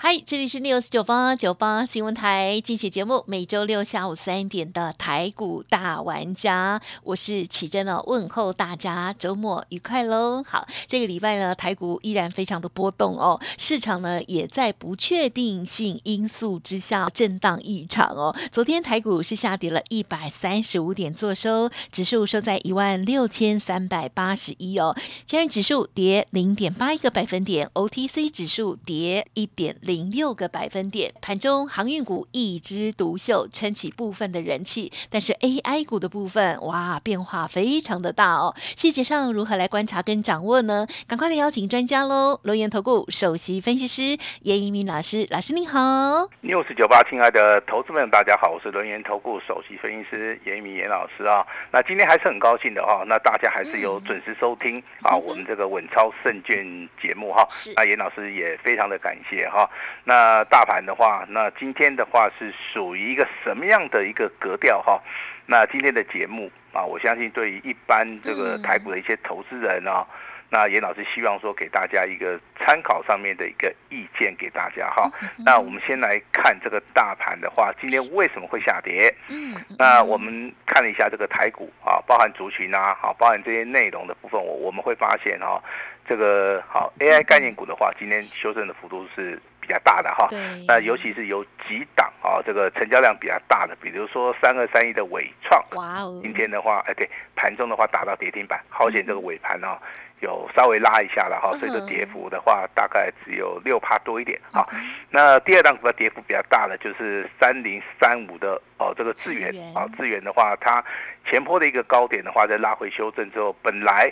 嗨，这里是 news 九八九八新闻台，精选节目，每周六下午三点的台股大玩家，我是启珍哦，问候大家周末愉快喽。好，这个礼拜呢，台股依然非常的波动哦，市场呢也在不确定性因素之下震荡异常哦。昨天台股是下跌了一百三十五点，做收，指数收在一万六千三百八十一哦，今日指数跌零点八一个百分点，OTC 指数跌一点。零六个百分点，盘中航运股一枝独秀，撑起部分的人气。但是 AI 股的部分，哇，变化非常的大哦。细节上如何来观察跟掌握呢？赶快来邀请专家喽！龙岩投顾首席分析师严一鸣老师，老师您好。六四九八，亲爱的投资们，大家好，我是龙岩投顾首席分析师严一鸣严老师啊。那今天还是很高兴的哈，那大家还是有准时收听啊，我们这个稳操胜券节目哈。那严老师也非常的感谢哈。那大盘的话，那今天的话是属于一个什么样的一个格调哈？那今天的节目啊，我相信对于一般这个台股的一些投资人啊，那严老师希望说给大家一个参考上面的一个意见给大家哈。那我们先来看这个大盘的话，今天为什么会下跌？嗯，那我们看了一下这个台股啊，包含族群啊，好，包含这些内容的部分，我我们会发现哈，这个好 AI 概念股的话，今天修正的幅度是。比较大的哈，那尤其是有几档啊，这个成交量比较大的，比如说三二三一的伟创，哇哦，今天的话，哎对，盘中的话打到跌停板，好险这个尾盘哦，有稍微拉一下了哈，所以说跌幅的话大概只有六帕多一点啊。那第二档股票跌幅比较大的就是三零三五的哦，这个智源。啊，智源的话，它前坡的一个高点的话，在拉回修正之后，本来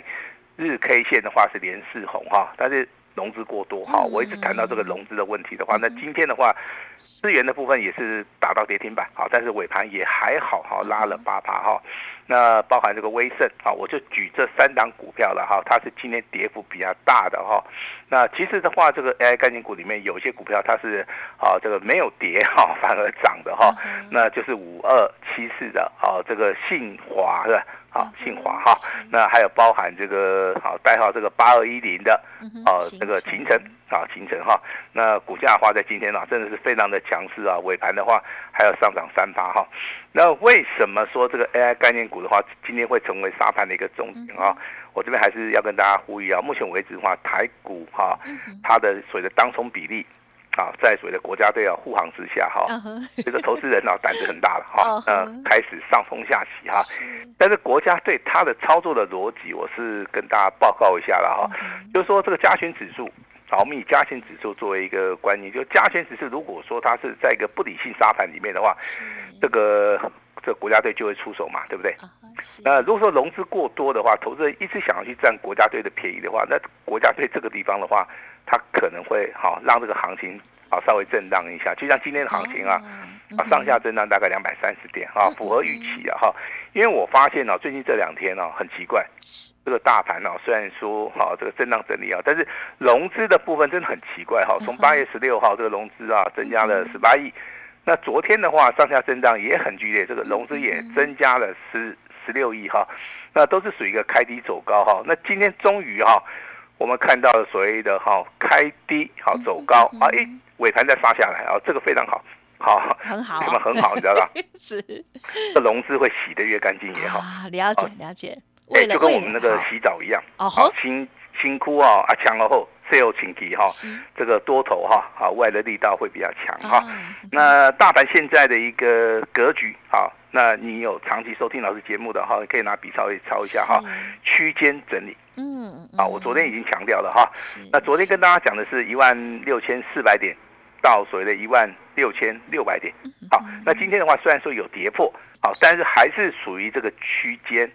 日 K 线的话是连四红哈，但是。融资过多哈，我一直谈到这个融资的问题的话，那今天的话，资源的部分也是打到跌停板，好，但是尾盘也还好哈，拉了八趴哈。那包含这个威盛啊，我就举这三档股票了哈，它是今天跌幅比较大的哈。那其实的话，这个 AI 概念股里面有些股票它是啊，这个没有跌哈，反而涨的哈。那就是五二七四的啊，这个信华是吧？好，信华哈，那还有包含这个好代号这个八二一零的，哦，这个秦城啊，秦城哈，那股价的话在今天啊，真的是非常的强势啊，尾盘的话还有上涨三八哈。那为什么说这个 AI 概念股的话，今天会成为沙盘的一个重点啊？我这边还是要跟大家呼吁啊，目前为止的话，台股哈，它的所谓的当冲比例。啊，在所谓的国家队啊护航之下，哈，这个投资人啊胆子很大了，哈，呃，开始上冲下洗哈。但是国家队它的操作的逻辑，我是跟大家报告一下了哈，就是说这个加权指数，我们以加权指数作为一个观念，就加权指数如果说它是在一个不理性沙盘里面的话，这个这个国家队就会出手嘛，对不对？那如果说融资过多的话，投资人一直想要去占国家队的便宜的话，那国家队这个地方的话。它可能会好让这个行情啊稍微震荡一下，就像今天的行情啊，啊上下震荡大概两百三十点啊，符合预期啊哈。因为我发现呢，最近这两天呢很奇怪，这个大盘呢虽然说哈这个震荡整理啊，但是融资的部分真的很奇怪哈。从八月十六号这个融资啊增加了十八亿，那昨天的话上下震荡也很剧烈，这个融资也增加了十十六亿哈，那都是属于一个开低走高哈。那今天终于哈。我们看到了所谓的哈开低好走高啊，一尾盘再杀下来啊，这个非常好，好。很好，什么很好，你知道吧？是，这融资会洗得越干净越好。了解了解，哎，就跟我们那个洗澡一样，好辛辛苦啊啊，强而后 sell 请提哈，这个多头哈啊外的力道会比较强哈。那大盘现在的一个格局啊，那你有长期收听老师节目的哈，可以拿笔抄一抄一下哈，区间整理。嗯，啊，我昨天已经强调了哈。那昨天跟大家讲的是一万六千四百点到所谓的一万六千六百点。好，那今天的话虽然说有跌破，好，但是还是属于这个区间。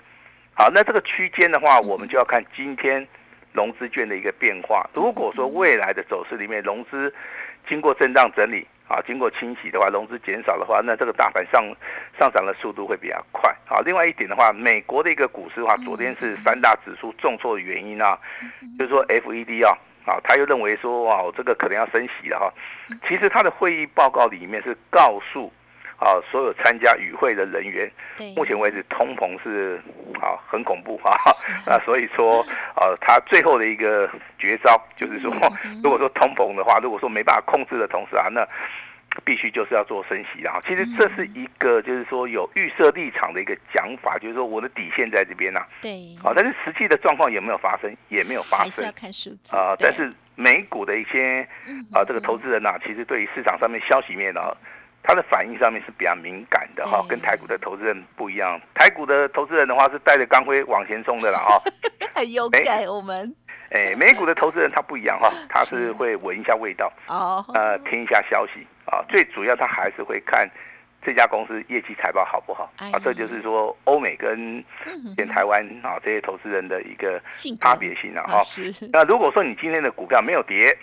好，那这个区间的话，我们就要看今天融资券的一个变化。如果说未来的走势里面融资经过震荡整理。啊，经过清洗的话，融资减少的话，那这个大盘上上涨的速度会比较快啊。另外一点的话，美国的一个股市的话，昨天是三大指数重挫的原因啊，就是说 FED 啊，啊，他又认为说哇，这个可能要升息了哈。其实他的会议报告里面是告诉。啊，所有参加与会的人员，目前为止通膨是啊很恐怖啊，那所以说呃，他最后的一个绝招就是说，如果说通膨的话，如果说没办法控制的同时啊，那必须就是要做升息啊。其实这是一个就是说有预设立场的一个讲法，就是说我的底线在这边呐。对。啊，但是实际的状况有没有发生？也没有发生。还是要看数字啊。但是美股的一些啊这个投资人呐，其实对于市场上面消息面呢。它的反应上面是比较敏感的哈，跟台股的投资人不一样。台股的投资人的话是带着钢盔往前冲的了哈，很有感我们。哎，美股的投资人他不一样哈，他是会闻一下味道哦，呃，听一下消息啊。最主要他还是会看这家公司业绩财报好不好啊。这就是说欧美跟跟台湾啊这些投资人的一个差别性了哈。那如果说你今天的股票没有跌。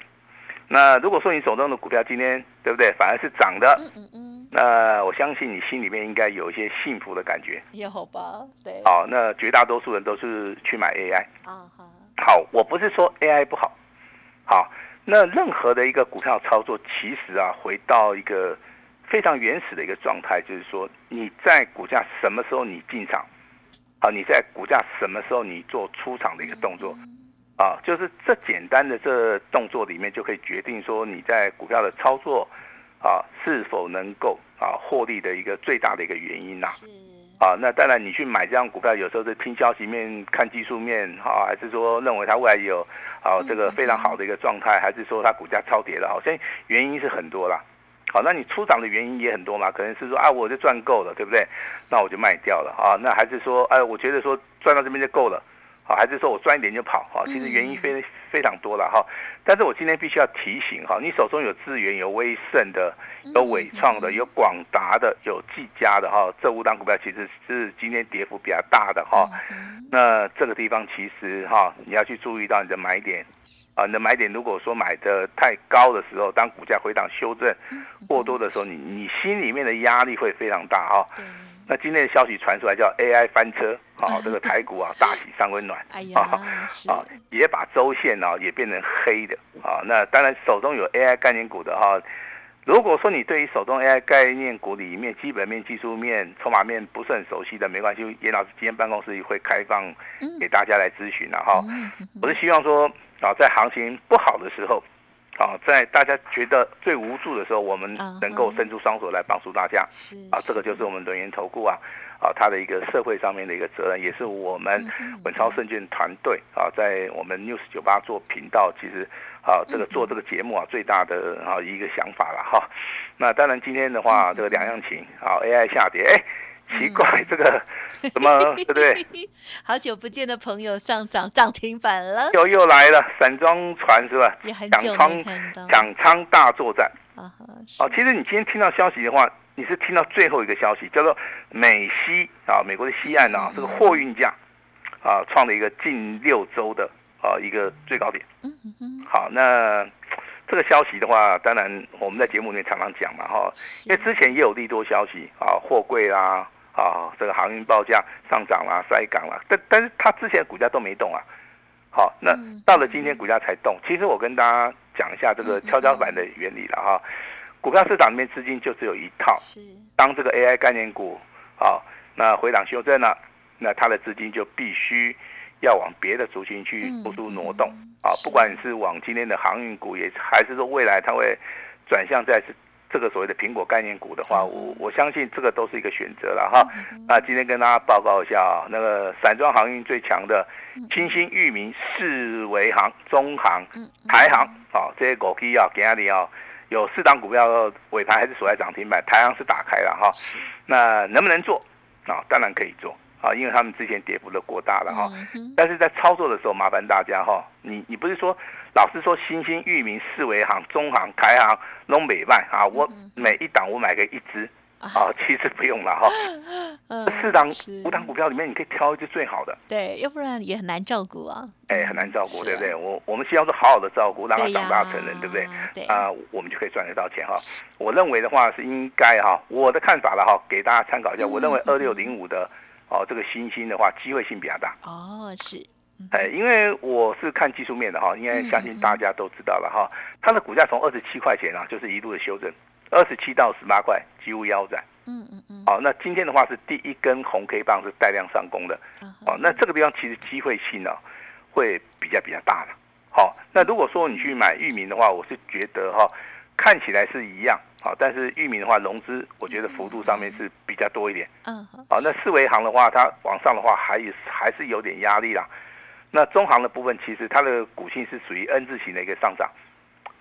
那如果说你手中的股票今天对不对，反而是涨的，嗯嗯嗯，那我相信你心里面应该有一些幸福的感觉，也好吧，对。好，那绝大多数人都是去买 AI，啊好。好，我不是说 AI 不好，好，那任何的一个股票操作，其实啊，回到一个非常原始的一个状态，就是说你在股价什么时候你进场，啊，你在股价什么时候你做出场的一个动作。啊，就是这简单的这动作里面就可以决定说你在股票的操作啊是否能够啊获利的一个最大的一个原因呐。啊，那当然你去买这样股票，有时候是听消息面、看技术面，哈，还是说认为它未来有啊这个非常好的一个状态，还是说它股价超跌了？好像原因是很多啦。好，那你出场的原因也很多嘛？可能是说啊，我就赚够了，对不对？那我就卖掉了啊。那还是说，哎，我觉得说赚到这边就够了。好，还是说我赚一点就跑？哈，其实原因非非常多了哈。但是我今天必须要提醒哈，你手中有资源、有威盛的、有伟创的、有广达的、有技嘉的哈，这五档股票其实是今天跌幅比较大的哈。那这个地方其实哈，你要去注意到你的买点啊，你的买点如果说买的太高的时候，当股价回档修正过多的时候，你你心里面的压力会非常大哈。那今天的消息传出来，叫 AI 翻车，好，这个台股啊 大喜三温暖，啊啊，也把周线呢也变成黑的，啊，那当然手中有 AI 概念股的哈，如果说你对于手中 AI 概念股里面基本面、技术面、筹码面不是很熟悉的，没关系，严老师今天办公室会开放给大家来咨询了哈，我是希望说啊，在行情不好的时候。啊，在大家觉得最无助的时候，我们能够伸出双手来帮助大家。是啊，这个就是我们轮源投顾啊，啊，他的一个社会上面的一个责任，也是我们稳超证券团队啊，在我们 News 九八做频道，其实啊，这个做这个节目啊，最大的啊一个想法了哈。那当然今天的话，这个两样情啊，AI 下跌，哎。奇怪，这个 什么对不对？好久不见的朋友上涨涨停板了，又又来了，散装船是吧？也很久没看到。抢仓大作战啊！哦，其实你今天听到消息的话，你是听到最后一个消息，叫做美西啊，美国的西岸啊，这个货运价啊，创了一个近六周的啊一个最高点。嗯嗯。好，那这个消息的话，当然我们在节目里面常常讲嘛，哈，因为之前也有利多消息啊，货柜啦。啊，这个航运报价上涨啦，塞港啦，但但是它之前股价都没动啊。好，那到了今天股价才动。其实我跟大家讲一下这个跷跷板的原理了哈。股票市场里面资金就只有一套，是当这个 AI 概念股啊，那回档修正了，那它的资金就必须要往别的族群去做出挪动啊。不管是往今天的航运股，也还是说未来它会转向在是。这个所谓的苹果概念股的话，我我相信这个都是一个选择了哈。那今天跟大家报告一下啊，那个散装航运最强的清新、裕民、四维航、中航、台航啊，这些股票啊，给阿里啊，有四档股票尾盘还是锁在涨停板，台阳是打开了哈。那能不能做啊？当然可以做。啊，因为他们之前跌幅都过大了哈，但是在操作的时候，麻烦大家哈，你你不是说老是说新兴、域名、四维行、中行、台行、东北万啊，我每一档我买个一只啊，其实不用了哈。四档五档股票里面，你可以挑一只最好的，对，要不然也很难照顾啊。哎，很难照顾，对不对？我我们希望是好好的照顾，让他长大成人，对不对？对啊、我们就可以赚得到钱哈。我认为的话是应该哈，我的看法了哈，给大家参考一下。嗯我认为二六零五的哦这个新兴的话，机会性比较大。哦，是，哎，因为我是看技术面的哈，应该相信大家都知道了哈，它的股价从二十七块钱啊，就是一路的修正，二十七到十八块几乎腰斩。嗯嗯嗯，好，那今天的话是第一根红 K 棒是带量上攻的。哦，那这个地方其实机会性呢、会比较比较大了。好、那如果说你去买域名的话，我是觉得哈、看起来是一样，好、但是域名的话融资，我觉得幅度上面是比较多一点。嗯好好、那四维行的话，它往上的话还有还是有点压力啦。那中行的部分，其实它的股性是属于 N 字形的一个上涨。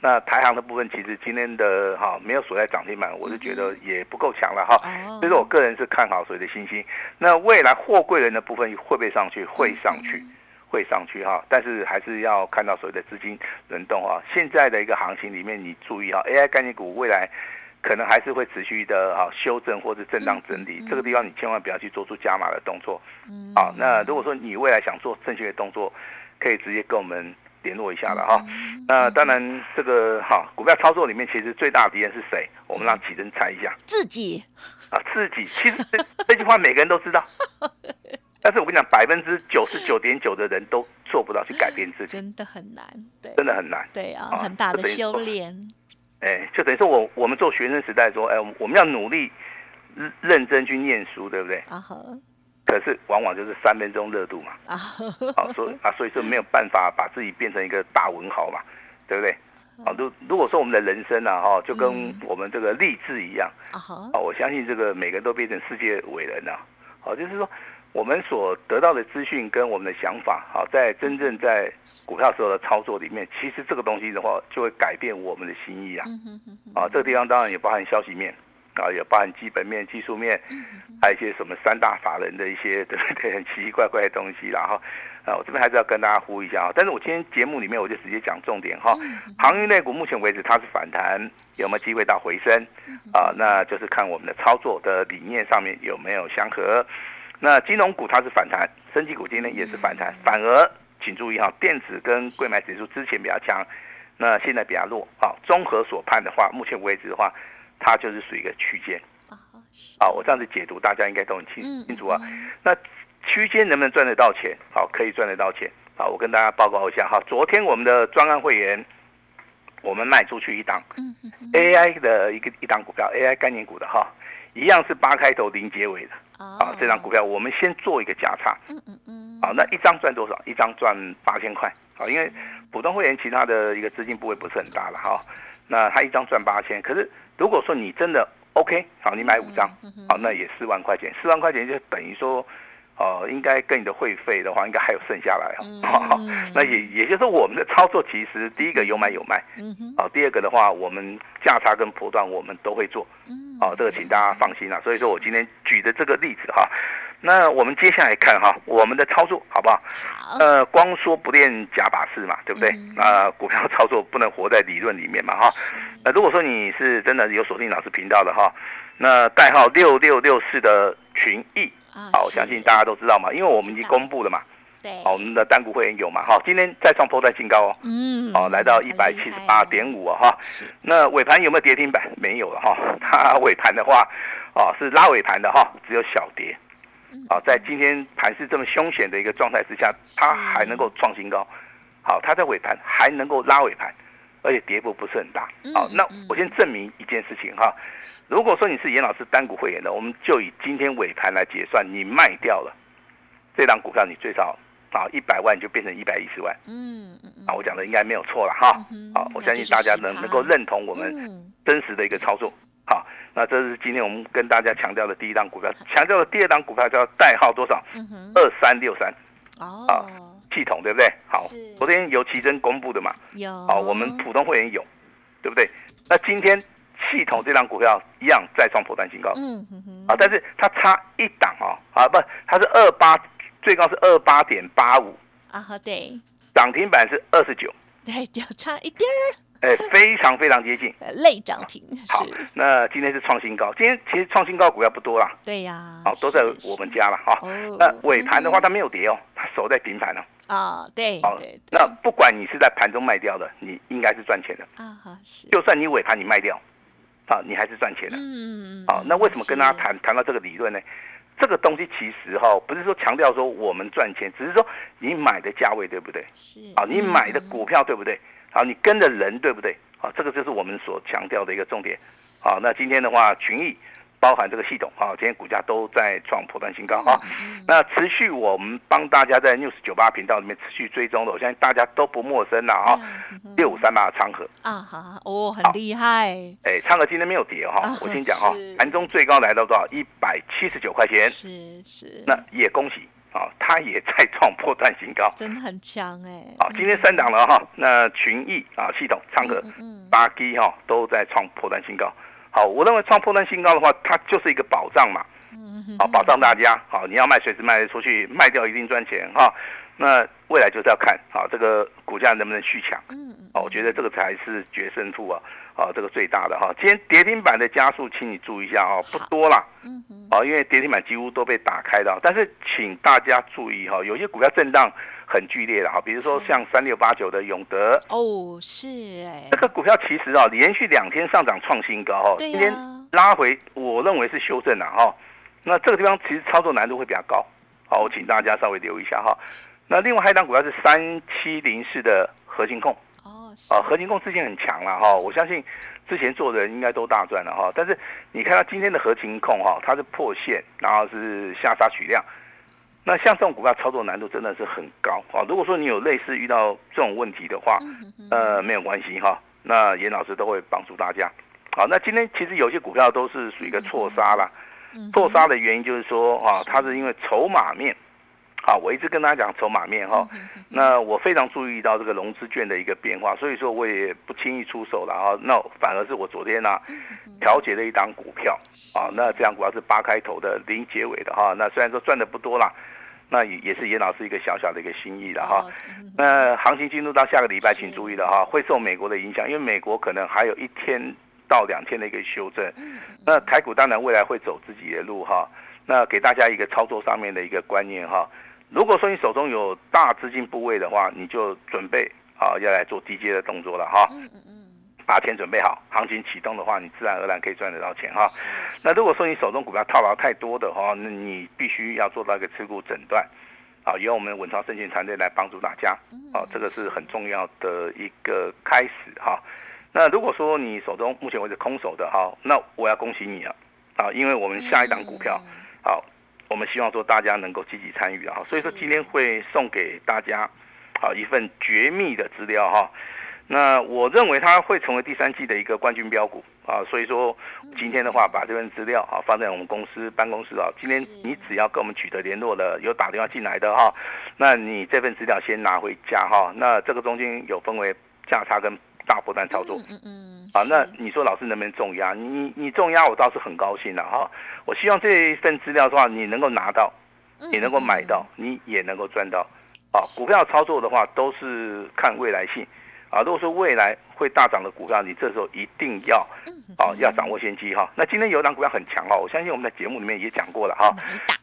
那台行的部分，其实今天的哈、没有锁在涨停板，我是觉得也不够强了哈。哦，所以说我个人是看好所谓的新兴。那未来货柜人的部分会不会上去？会上去，会上去哈。但是还是要看到所谓的资金轮动哈。现在的一个行情里面，你注意哈，AI 概念股未来可能还是会持续的啊修正或者震荡整理。这个地方你千万不要去做出加码的动作。嗯好，那如果说你未来想做正确的动作，可以直接跟我们联络一下了哈。那当然，这个哈股票操作里面，其实最大的敌人是谁？我们让启真猜一下。自己啊，自己其实这这句话每个人都知道，但是我跟你讲，百分之九十九点九的人都做不到去改变自己，真的很难，对，真的很难。对啊，啊很大的修炼，哎，就等于说我我们做学生时代说，哎，我们要努力认认真去念书，对不对？啊呵可是往往就是三分钟热度嘛，啊。呵好，所以啊，所以说没有办法把自己变成一个大文豪嘛，对不对？啊，如如果说我们的人生啊，哈，就跟嗯。我们这个励志一样，啊我相信这个每个人都变成世界伟人了。好，就是说我们所得到的资讯跟我们的想法，好，在真正在股票时候的操作里面，其实这个东西的话，就会改变我们的心意啊。啊，这个地方当然也包含消息面，啊，也包含基本面、技术面，还有一些什么三大法人的一些对不 对，很奇奇怪怪的东西然后。啊，我这边还是要跟大家呼一下啊。但是我今天节目里面我就直接讲重点哈。航运类股目前为止它是反弹，有没有机会到回升？啊，那就是看我们的操作的理念上面有没有相合。那金融股它是反弹，升级股今天也是反弹，反而请注意哈，电子跟贵买指数之前比较强，那现在比较弱。好，综合所判的话，目前为止的话，它就是属于一个区间。啊我这样子解读，大家应该都很清嗯清楚啊。那区间能不能赚得到钱？好，可以赚得到钱。好，我跟大家报告一下哈。昨天我们的专案会员，我们卖出去一档嗯哼哼 AI 的一个一档股票，AI 概念股的哈，一样是八开头零结尾的啊啊。这张股票我们先做一个价差。嗯嗯嗯好，那一张赚多少？一张赚八千块。好，因为普通会员其他的一个资金部位不是很大了哈。那他一张赚八千，可是如果说你真的 OK，好，你买五张，好，那也四万块钱，四万块钱就等于说，呃，应该跟你的会费的话，应该还有剩下来哈。嗯那也也就是，我们的操作其实第一个有买有卖，嗯哼好，第二个的话，我们价差跟波段我们都会做，嗯好，这个请大家放心啦。所以说我今天举的这个例子哈，那我们接下来看哈，我们的操作好不好？好呃，光说不练假把式嘛，对不对嗯？那、股票操作不能活在理论里面嘛，哈。那如果说你是真的有锁定老师频道的哈，那代号六六六四的群益，啊好，我相信大家都知道嘛，因为我们已经公布了嘛，对好，我们的单股会员有嘛，哈，今天再创波段新高哦，嗯哦，来到一百七十八点五啊，哈。是那尾盘有没有跌停板？没有了哈，它尾盘的话，哦是拉尾盘的哈，只有小跌。啊，在今天盘是这么凶险的一个状态之下，它还能够创新高。好，它在尾盘还能够拉尾盘，而且跌幅不是很大。好，那我先证明一件事情哈，如果说你是严老师单股会员的，我们就以今天尾盘来结算，你卖掉了这档股票，你最少啊一百万就变成一百一十万。嗯啊，我讲的应该没有错了哈。嗯好，我相信大家能能够认同我们嗯真实的一个操作。好，那这是今天我们跟大家强调的第一档股票，强调的第二档股票叫代号多少？二三六三哦系统，对不对？好，昨天由奇珍公布的嘛，有好，我们普通会员有，对不对？那今天系统这档股票一样再创破断新高嗯哼哼啊，但是它差一档哦，啊不，它是二八，最高是二八点八五，啊好对涨停板是二十九。对就差一点儿哎，非常非常接近，类涨停。好，那今天是创新高，今天其实创新高股票不多啦。对呀，好，都在我们家了哈。那尾盘的话，它没有跌哦，它守在平盘了。啊，对，好，那不管你是在盘中卖掉的，你应该是赚钱的啊。哈，是，就算你尾盘你卖掉，啊，你还是赚钱的。嗯，好，那为什么跟大家谈谈到这个理论呢？这个东西其实哈，不是说强调说我们赚钱，只是说你买的价位对不对？是，啊，你买的股票对不对？好，你跟的人对不对？好，这个就是我们所强调的一个重点。好，那今天的话，群益。包含这个系统啊，今天股价都在创破断新高啊。那持续我们帮大家在 news 九八频道里面持续追踪的，我相信大家都不陌生了啊。六五三八的昌河啊，好哦，很厉害。哎，昌河今天没有跌哈，我先讲哈，盘中最高来到多少？一百七十九块钱。是是。那也恭喜啊，它也在创破断新高，真的很强哎。好，今天三档了哈，那群益啊系统昌河八 G 哈都在创破断新高。好，我认为创破断新高的话，它就是一个保障嘛。好，保障大家。好，你要卖随时卖得出去，卖掉一定赚钱哈。那未来就是要看好这个股价能不能续强。嗯嗯。哦，我觉得这个才是决胜负啊。啊，这个最大的哈。今天跌停板的加速，请你注意一下哦，不多啦。嗯嗯。啊，因为跌停板几乎都被打开了，但是请大家注意哈，有些股票震荡很剧烈的哈，比如说像三六八九的永德。哦，是哎。这个股票其实啊，连续两天上涨创新高哈，今天拉回，我认为是修正了哈。那这个地方其实操作难度会比较高，好，我请大家稍微留意一下哈。那另外还一档股票是三七零四的核心控。啊，核心控之前很强了哈，我相信之前做的人应该都大赚了哈。但是你看到今天的核心控哈，它是破线，然后是下杀取量。那像这种股票操作难度真的是很高啊。如果说你有类似遇到这种问题的话，呃，没有关系哈。那严老师都会帮助大家。好，那今天其实有些股票都是属于一个错杀了。错杀的原因就是说啊，它是因为筹码面。啊，我一直跟大家讲筹码面哈，那我非常注意到这个融资券的一个变化，所以说我也不轻易出手了哈。那反而是我昨天呢调节了一档股票啊，那这张股票是八开头的零结尾的哈。那虽然说赚的不多啦，那也也是严老师一个小小的一个心意了哈。那行情进入到下个礼拜，请注意了哈，会受美国的影响，因为美国可能还有一天到两天的一个修正。那台股当然未来会走自己的路哈。那给大家一个操作上面的一个观念哈。如果说你手中有大资金部位的话，你就准备啊要来做低阶的动作了哈。嗯嗯嗯。把钱准备好，行情启动的话，你自然而然可以赚得到钱哈。那如果说你手中股票套牢太多的话，那你必须要做到一个持股诊断，啊，由我们稳超证券团队来帮助大家。啊，这个是很重要的一个开始哈。那如果说你手中目前为止空手的哈，那我要恭喜你啊啊，因为我们下一档股票好。我们希望说大家能够积极参与啊，所以说今天会送给大家好一份绝密的资料哈。那我认为它会成为第三季的一个冠军标股啊，所以说今天的话把这份资料啊放在我们公司办公室啊，今天你只要跟我们取得联络的有打电话进来的哈，那你这份资料先拿回家哈。那这个中间有分为价差跟。大波段操作，嗯嗯，啊，那你说老师能不能重压？你你重压，我倒是很高兴的哈。我希望这一份资料的话，你能够拿到，你能够买到，你也能够赚到。啊，股票操作的话，都是看未来性。啊，如果说未来会大涨的股票，你这时候一定要，啊，要掌握先机哈。那今天有档股票很强哈，我相信我们在节目里面也讲过了哈。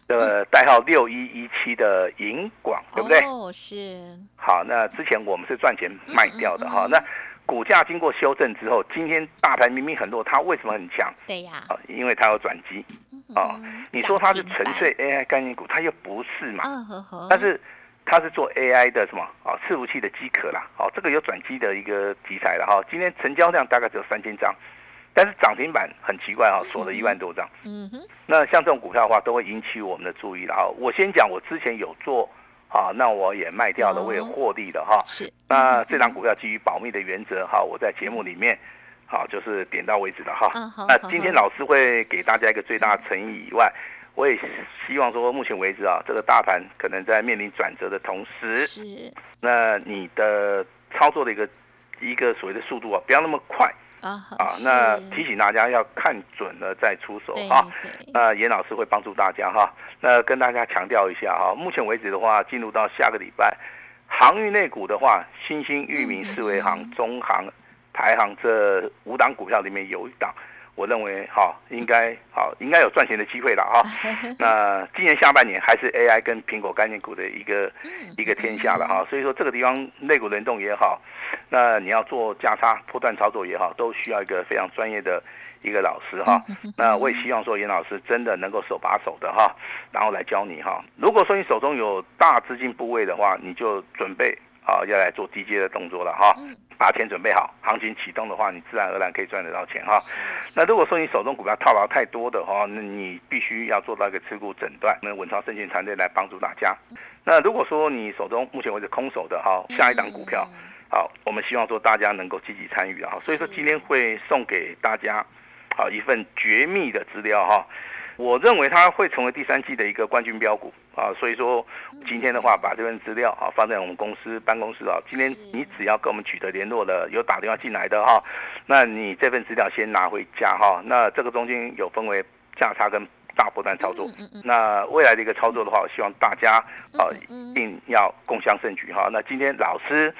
的代号六一一七的银广，对不对？哦，是。好，那之前我们是赚钱卖掉的哈。那股价经过修正之后，今天大盘明明很弱，它为什么很强？对呀，啊，因为它有转机，啊，你说它是纯粹 AI 概念股，它又不是嘛，但是它是做 AI 的什么啊，伺服器的机壳啦，哦，这个有转机的一个题材了哈。今天成交量大概只有三千张，但是涨停板很奇怪啊，锁了一万多张。嗯哼，那像这种股票的话，都会引起我们的注意了啊。我先讲，我之前有做。好，那我也卖掉了，我也获利了哈。是，那这张股票基于保密的原则哈，我在节目里面，好就是点到为止了哈。那今天老师会给大家一个最大诚意以外，我也希望说，目前为止啊，这个大盘可能在面临转折的同时，是，那你的操作的一个一个所谓的速度啊，不要那么快。啊，那提醒大家要看准了再出手哈。那严老师会帮助大家哈。那跟大家强调一下哈，目前为止的话，进入到下个礼拜，航运类股的话，新兴、域名、四维行、中航、排行这五档股票里面有一档。我认为哈，应该好，应该有赚钱的机会了哈。那今年下半年还是 AI 跟苹果概念股的一个一个天下了哈。所以说这个地方内股轮动也好，那你要做价差破断操作也好，都需要一个非常专业的一个老师哈。那我也希望说严老师真的能够手把手的哈，然后来教你哈。如果说你手中有大资金部位的话，你就准备啊要来做低阶的动作了哈。把钱准备好，行情启动的话，你自然而然可以赚得到钱哈。那如果说你手中股票套牢太多的话，那你必须要做到一个持股诊断，那稳超证券团队来帮助大家。那如果说你手中目前为止空手的哈，下一档股票，好，我们希望说大家能够积极参与啊。所以说今天会送给大家好一份绝密的资料哈。我认为它会成为第三季的一个冠军标股啊，所以说今天的话把这份资料啊放在我们公司办公室啊，今天你只要跟我们取得联络的，有打电话进来的哈，那你这份资料先拿回家哈，那这个中间有分为价差跟大波段操作，那未来的一个操作的话，我希望大家啊一定要共襄盛举哈，那今天老师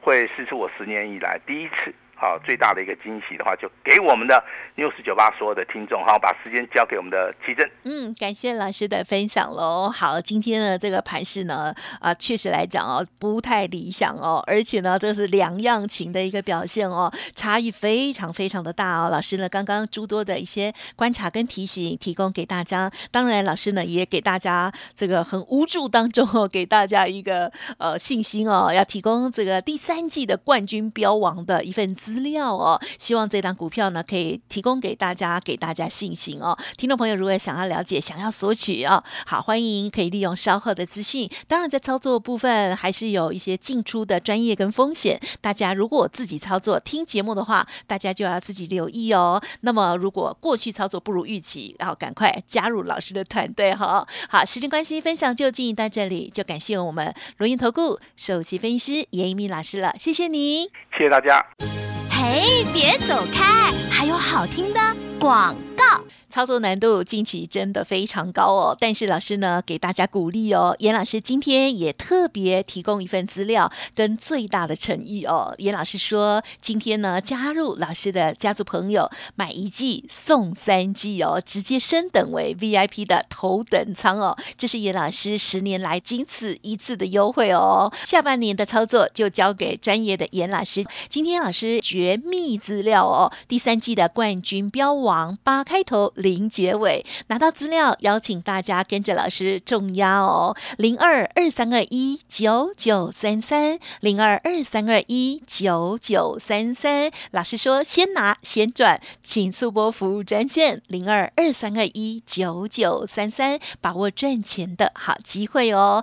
会试出我十年以来第一次。好，最大的一个惊喜的话，就给我们的六十九八所有的听众，哈，把时间交给我们的奇珍。嗯，感谢老师的分享喽。好，今天的这个盘势呢，啊，确实来讲哦，不太理想哦，而且呢，这是两样情的一个表现哦，差异非常非常的大哦。老师呢，刚刚诸多的一些观察跟提醒提供给大家，当然老师呢也给大家这个很无助当中哦，给大家一个呃信心哦，要提供这个第三季的冠军标王的一份。资料哦，希望这档股票呢可以提供给大家，给大家信心哦。听众朋友，如果想要了解、想要索取哦，好，欢迎可以利用稍后的资讯。当然，在操作部分还是有一些进出的专业跟风险。大家如果自己操作听节目的话，大家就要自己留意哦。那么，如果过去操作不如预期，然后赶快加入老师的团队哈。好，时间关系，分享就进行到这里，就感谢我们罗云投顾首席分析师严一鸣老师了，谢谢你，谢谢大家。哎，别走开，还有好听的广告。操作难度近期真的非常高哦，但是老师呢给大家鼓励哦。严老师今天也特别提供一份资料跟最大的诚意哦。严老师说，今天呢加入老师的家族朋友买一季送三季哦，直接升等为 VIP 的头等舱哦。这是严老师十年来仅此一次的优惠哦。下半年的操作就交给专业的严老师。今天老师绝密资料哦，第三季的冠军标王八开头。零结尾拿到资料，邀请大家跟着老师重压哦，零二二三二一九九三三，零二二三二一九九三三。老师说先拿先赚，请速拨服务专线零二二三二一九九三三，把握赚钱的好机会哦。